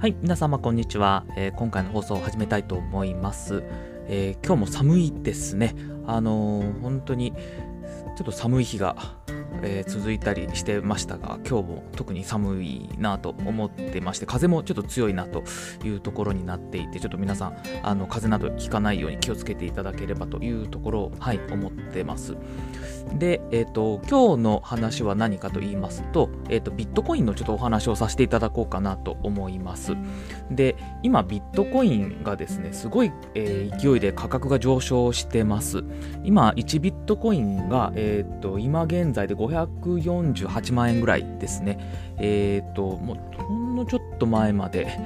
はい、皆様こんにちは、えー今回の放送を始めたいと思います。えー今日も寒いですね。あのー本当にちょっと寒い日が、えー続いたりしてましたが、今日も特に寒いなと思ってまして、風もちょっと強いなというところになっていて、ちょっと皆さん、あの風邪などひかないように気をつけていただければというところを、はい、思ってます。で、えっ、と、今日の話は何かと言いますと、えっ、と、ビットコインのちょっとお話をさせていただこうかなと思います。で、今、ビットコインがですね、すごい、えー勢いで価格が上昇してます。今、1ビットコインが、えっ、と、今現在で5 548万円ぐらいですね。えっ、と、もう、ほんのちょっと前まで、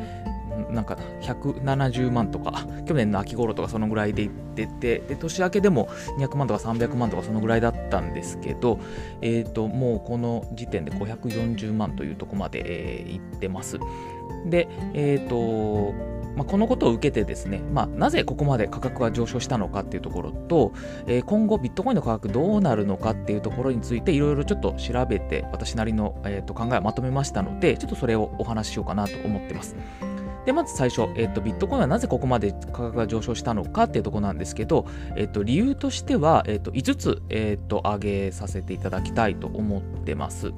なんか170万とか、去年の秋頃とかそのぐらいでいってて、で年明けでも200万とか300万とかそのぐらいだったんですけど、えー、ともうこの時点で540万というとこまで、えーいってます。で、えーとまあ、このことを受けてですね、まあ、なぜここまで価格が上昇したのかっていうところと、えー今後ビットコインの価格どうなるのかっていうところについていろいろちょっと調べて私なりの、えーと考えをまとめましたのでちょっとそれをお話ししようかなと思ってます。でまず最初、えっとビットコインはなぜここまで価格が上昇したのかっていうところなんですけど、えっと理由としては、えっと5つ、えっと挙げさせていただきたいと思ってます。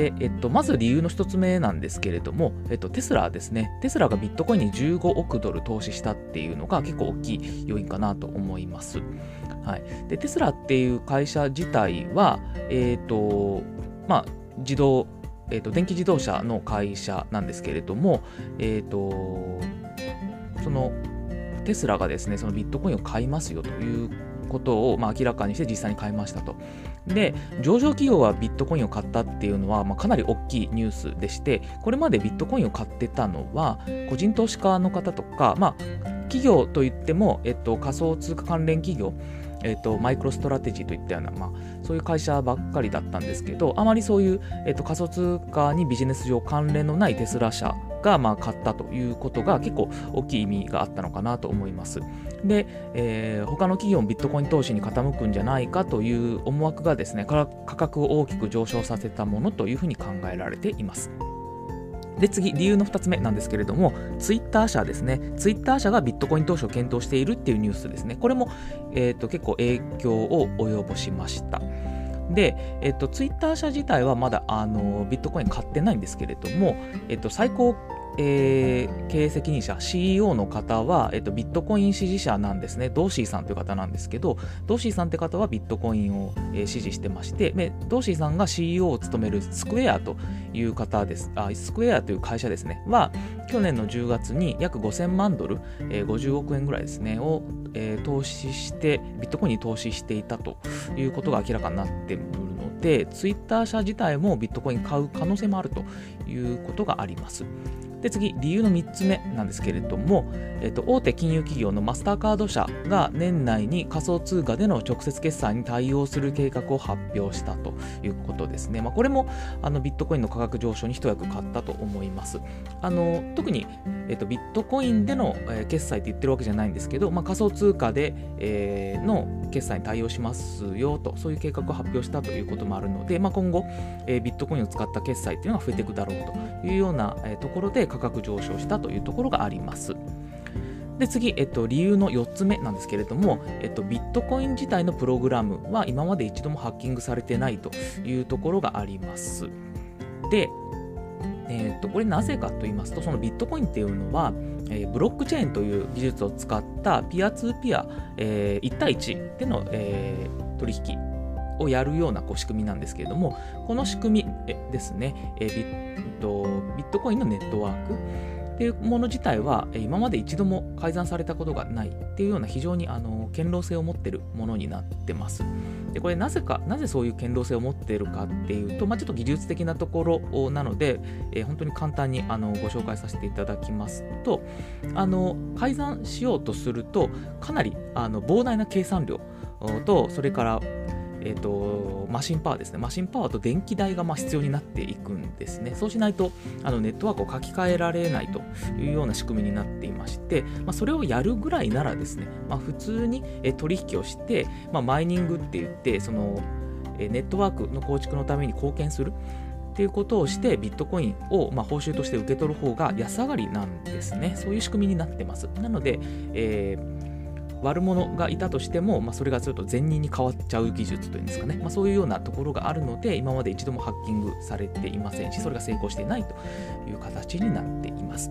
で、えっと、まず理由の一つ目なんですけれども、えっと、テスラですね。テスラがビットコインに15億ドル投資したっていうのが結構大きい要因かなと思います。はい、でテスラっていう会社自体は、えっとまあ、自動えー、と電気自動車の会社なんですけれども、えー、とそのテスラがですねそのビットコインを買いますよということを、まあ、明らかにして実際に買いましたと。で上場企業はビットコインを買ったっていうのは、まあ、かなり大きいニュースでしてこれまでビットコインを買ってたのは個人投資家の方とか、まあ、企業といっても、えっと、仮想通貨関連企業えっと、マイクロストラテジーといったような、まあ、そういう会社ばっかりだったんですけど、あまりそういう、えっと、仮想通貨にビジネス上関連のないテスラ社が、まあ、買ったということが結構大きい意味があったのかなと思います。で、えー他の企業もビットコイン投資に傾くんじゃないかという思惑がですね、価格を大きく上昇させたものというふうに考えられています。で次、理由の2つ目なんですけれども、ツイッター社ですね。ツイッター社がビットコイン投資を検討しているっていうニュースですね。これも、えー、と結構影響を及ぼしました。で、えっと、ツイッター社自体はまだあのビットコイン買ってないんですけれども、えっと、最高、えー経営責任者 CEO の方は、えっと、ビットコイン支持者なんですね。ドーシーさんという方なんですけどドーシーさんって方はビットコインを、えー支持してましてドーシーさんが CEO を務めるスクエアという方です。あスクエアという会社ですね。は去年の10月に約5000万ドル、えー50億円ぐらいですねを、えー投資してビットコインに投資していたということが明らかになっているのでツイッター社自体もビットコイン買う可能性もあるということがあります。で次、理由の3つ目なんですけれども、えっと、大手金融企業のマスターカード社が年内に仮想通貨での直接決済に対応する計画を発表したということですね。まあ、これもあのビットコインの価格上昇に一役買ったと思います。あの特に、えっと、ビットコインでの、えー決済って言ってるわけじゃないんですけど、まあ、仮想通貨で、えーの決済に対応しますよと、そういう計画を発表したということもあるので、まあ、今後、えービットコインを使った決済っていうのが増えていくだろうというような、えーところで価格上昇したというところがあります。で次、えっと、理由の4つ目なんですけれども、えっと、ビットコイン自体のプログラムは今まで一度もハッキングされてないというところがあります。で、えー、とこれなぜかと言いますと、そのビットコインっていうのは、えーブロックチェーンという技術を使ったピアツーピア、え1対1での、えー取引をやるようなこう仕組みなんですけれども、この仕組みですね、えービットビットコインのネットワークっていうもの自体は今まで一度も改ざんされたことがないっていうような非常にあの堅牢性を持ってるものになってます。でこれなぜか、なぜそういう堅牢性を持っているかっていうと、まあ、ちょっと技術的なところなので、えー本当に簡単にあのご紹介させていただきますと、あの改ざんしようとすると、かなりあの膨大な計算量と、それから、えー、とマシンパワーですね、マシンパワーと電気代がまあ必要になっていくんですね。そうしないとあのネットワークを書き換えられないというような仕組みになっていまして、まあ、それをやるぐらいならですね、まあ、普通にえ取引をして、まあ、マイニングって言って、そのネットワークの構築のために貢献するっていうことをしてビットコインを、まあ、報酬として受け取る方が安上がりなんですね。そういう仕組みになってます。なので、えー悪者がいたとしても、まあ、それがちょっと善人に変わっちゃう技術というんですかね、まあ、そういうようなところがあるので今まで一度もハッキングされていませんしそれが成功していないという形になっています。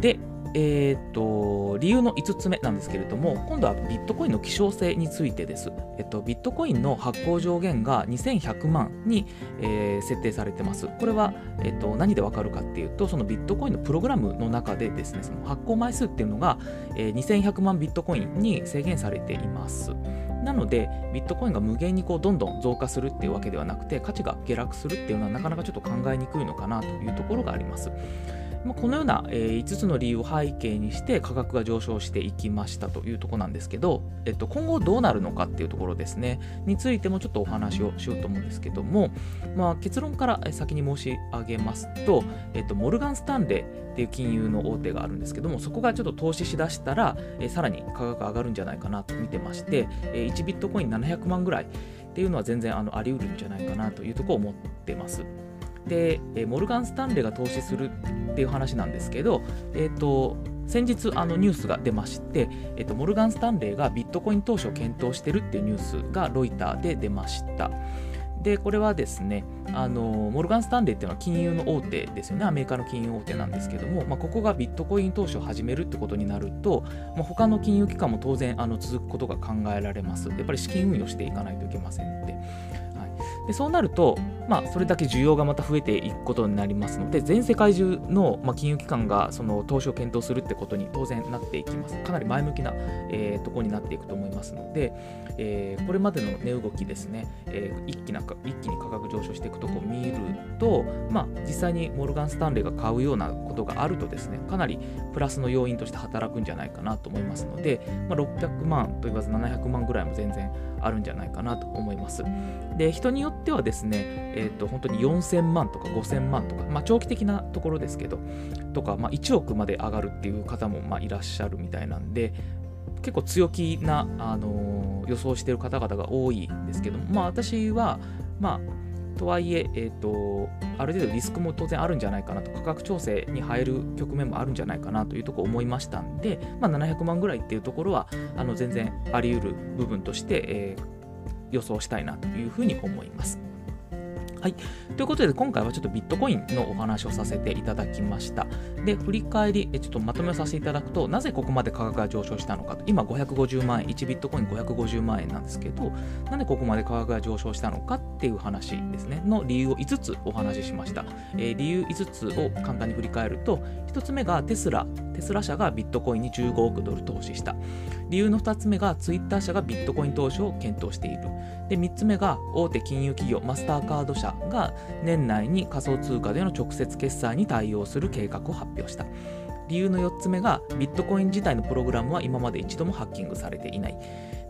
でえーと、理由の5つ目なんですけれども今度はビットコインの希少性についてです、えっと、ビットコインの発行上限が2100万に、えー、設定されてます。これは、えっと、何でわかるかっていうとそのビットコインのプログラムの中でですねその発行枚数っていうのが、えー、2100万ビットコインに制限されています。なのでビットコインが無限にこうどんどん増加するっていうわけではなくて価値が下落するっていうのはなかなかちょっと考えにくいのかなというところがあります。まあ、このような、えー、5つの理由を背景にして価格が上昇していきましたというところなんですけど、えっと、今後どうなるのかっていうところですねについてもちょっとお話をしようと思うんですけども、まあ、結論から先に申し上げますと、えっと、モルガン・スタンレーっていう金融の大手があるんですけどもそこがちょっと投資しだしたら、えー、さらに価格上がるんじゃないかなと見てまして、えー、1ビットコイン700万ぐらいっていうのは全然あのあり得るんじゃないかなというところを思ってます。で、えモルガン・スタンレーが投資するっていう話なんですけど、え、ー、と、先日あのニュースが出まして、えっ、と、モルガン・スタンレーがビットコイン投資を検討してるっていうニュースがロイターで出ました。で、これはですね、あのモルガン・スタンレーっていうのは金融の大手ですよね、アメリカの金融大手なんですけども、まあ、ここがビットコイン投資を始めるってことになると、まあ、他の金融機関も当然あの続くことが考えられます。やっぱり資金運用していかないといけませんので。でそうなると、まあ、それだけ需要がまた増えていくことになりますので、全世界中の、まあ、金融機関がその投資を検討するってことに当然なっていきます。かなり前向きな、えー、ところになっていくと思いますので、えー、これまでの値動きですね、えー、一気な一気に価格上昇していくところを見ると、まあ、実際にモルガン・スタンレーが買うようなことがあるとですね、かなりプラスの要因として働くんじゃないかなと思いますので、まあ、600万と言わず700万ぐらいも全然あるんじゃないかなと思います。で、人によってはですね、えー、と本当に4000万とか5000万とか、まあ、長期的なところですけど、とか、まあ、1億まで上がるっていう方もまあいらっしゃるみたいなんで、結構強気な、あのー、予想してる方々が多いんですけども、まあ、私は、まあ、とはいええーと、ある程度リスクも当然あるんじゃないかなと価格調整に入る局面もあるんじゃないかなというところ思いましたんで、まあ、700万ぐらいっていうところはあの全然あり得る部分として、えー、予想したいなというふうに思います。はい。ということで、今回はちょっとビットコインのお話をさせていただきました。で、振り返り、ちょっとまとめをさせていただくと、なぜここまで価格が上昇したのかと、今550万円、1ビットコイン550万円なんですけど、なんでここまで価格が上昇したのかっっていう話ですね、の理由を5つお話ししました。えー、理由5つを簡単に振り返ると、1つ目がテスラ、テスラ社がビットコインに15億ドル投資した。理由の2つ目がツイッター社がビットコイン投資を検討している。で、3つ目が大手金融企業マスターカード社が年内に仮想通貨での直接決済に対応する計画を発表した。理由の4つ目がビットコイン自体のプログラムは今まで一度もハッキングされていない。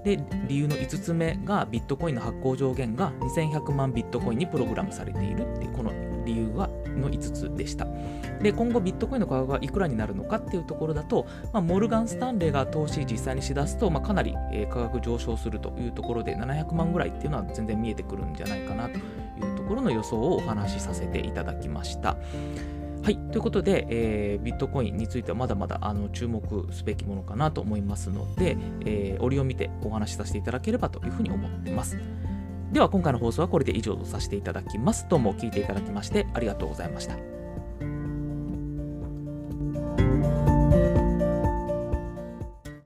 で、理由の5つ目がビットコインの発行上限が2100万ビットコインにプログラムされているっていうこの理由はの5つでした。で、今後ビットコインの価格がいくらになるのかっていうところだと、まあ、モルガン・スタンレーが投資実際にしだすと、まあ、かなり、え、価格上昇するというところで、700万ぐらいっていうのは全然見えてくるんじゃないかなというところの予想をお話しさせていただきました。はい。ということで、えー、ビットコインについてはまだまだあの注目すべきものかなと思いますので、えー、折を見てお話しさせていただければというふうに思っています。では今回の放送はこれで以上とさせていただきます。どうも聞いていただきましてありがとうございました。